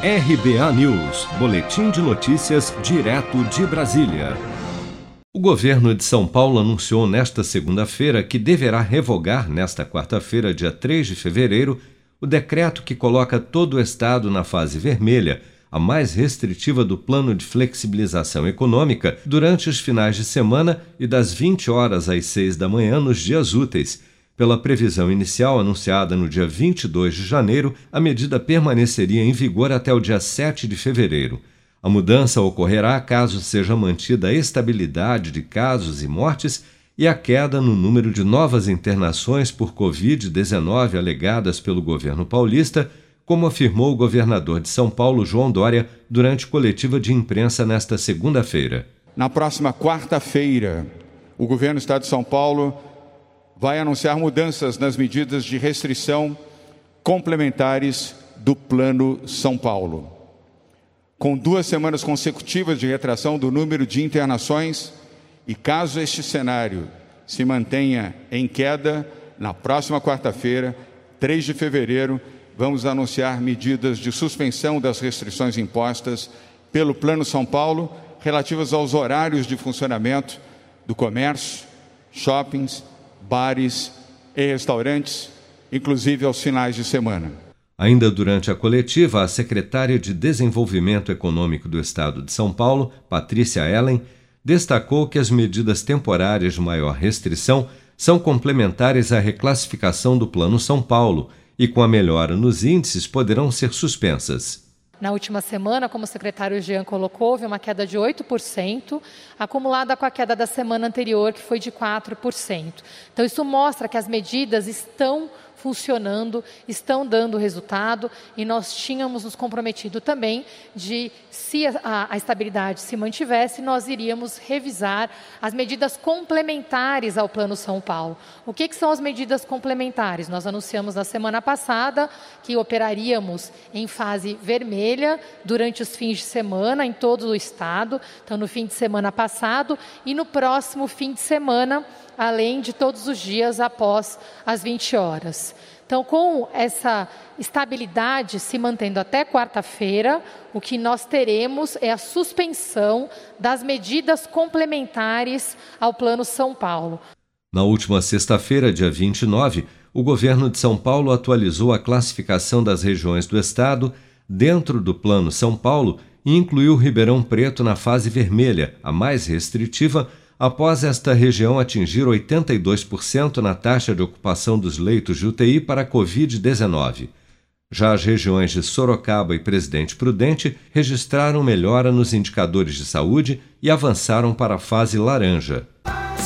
RBA News, Boletim de Notícias, direto de Brasília. O governo de São Paulo anunciou nesta segunda-feira que deverá revogar, nesta quarta-feira, dia 3 de fevereiro, o decreto que coloca todo o Estado na fase vermelha, a mais restritiva do plano de flexibilização econômica, durante os finais de semana e das 20 horas às 6 da manhã nos dias úteis pela previsão inicial anunciada no dia 22 de janeiro, a medida permaneceria em vigor até o dia 7 de fevereiro. A mudança ocorrerá caso seja mantida a estabilidade de casos e mortes e a queda no número de novas internações por Covid-19 alegadas pelo governo paulista, como afirmou o governador de São Paulo, João Dória, durante coletiva de imprensa nesta segunda-feira. Na próxima quarta-feira, o governo do Estado de São Paulo vai anunciar mudanças nas medidas de restrição complementares do Plano São Paulo. Com duas semanas consecutivas de retração do número de internações, e caso este cenário se mantenha em queda, na próxima quarta-feira, 3 de fevereiro, vamos anunciar medidas de suspensão das restrições impostas pelo Plano São Paulo relativas aos horários de funcionamento do comércio, shoppings bares e restaurantes, inclusive aos finais de semana. Ainda durante a coletiva, a secretária de Desenvolvimento Econômico do Estado de São Paulo, Patrícia Ellen, destacou que as medidas temporárias de maior restrição são complementares à reclassificação do Plano São Paulo e, com a melhora nos índices, poderão ser suspensas. Na última semana, como o secretário Jean colocou, houve uma queda de 8%, acumulada com a queda da semana anterior, que foi de 4%. Então, isso mostra que as medidas estão funcionando, estão dando resultado e nós tínhamos nos comprometido também de, se a, a, estabilidade se mantivesse, nós iríamos revisar as medidas complementares ao Plano São Paulo. O que, que são as medidas complementares? Nós anunciamos na semana passada que operaríamos em fase vermelha durante os fins de semana em todo o estado, então no fim de semana passado e no próximo fim de semana além de todos os dias após as 20 horas. Então, com essa estabilidade se mantendo até quarta-feira, o que nós teremos é a suspensão das medidas complementares ao Plano São Paulo. Na última sexta-feira, dia 29, o governo de São Paulo atualizou a classificação das regiões do estado dentro do Plano São Paulo e incluiu Ribeirão Preto na fase vermelha, a mais restritiva, após esta região atingir 82% na taxa de ocupação dos leitos de UTI para a Covid-19. Já as regiões de Sorocaba e Presidente Prudente registraram melhora nos indicadores de saúde e avançaram para a fase laranja.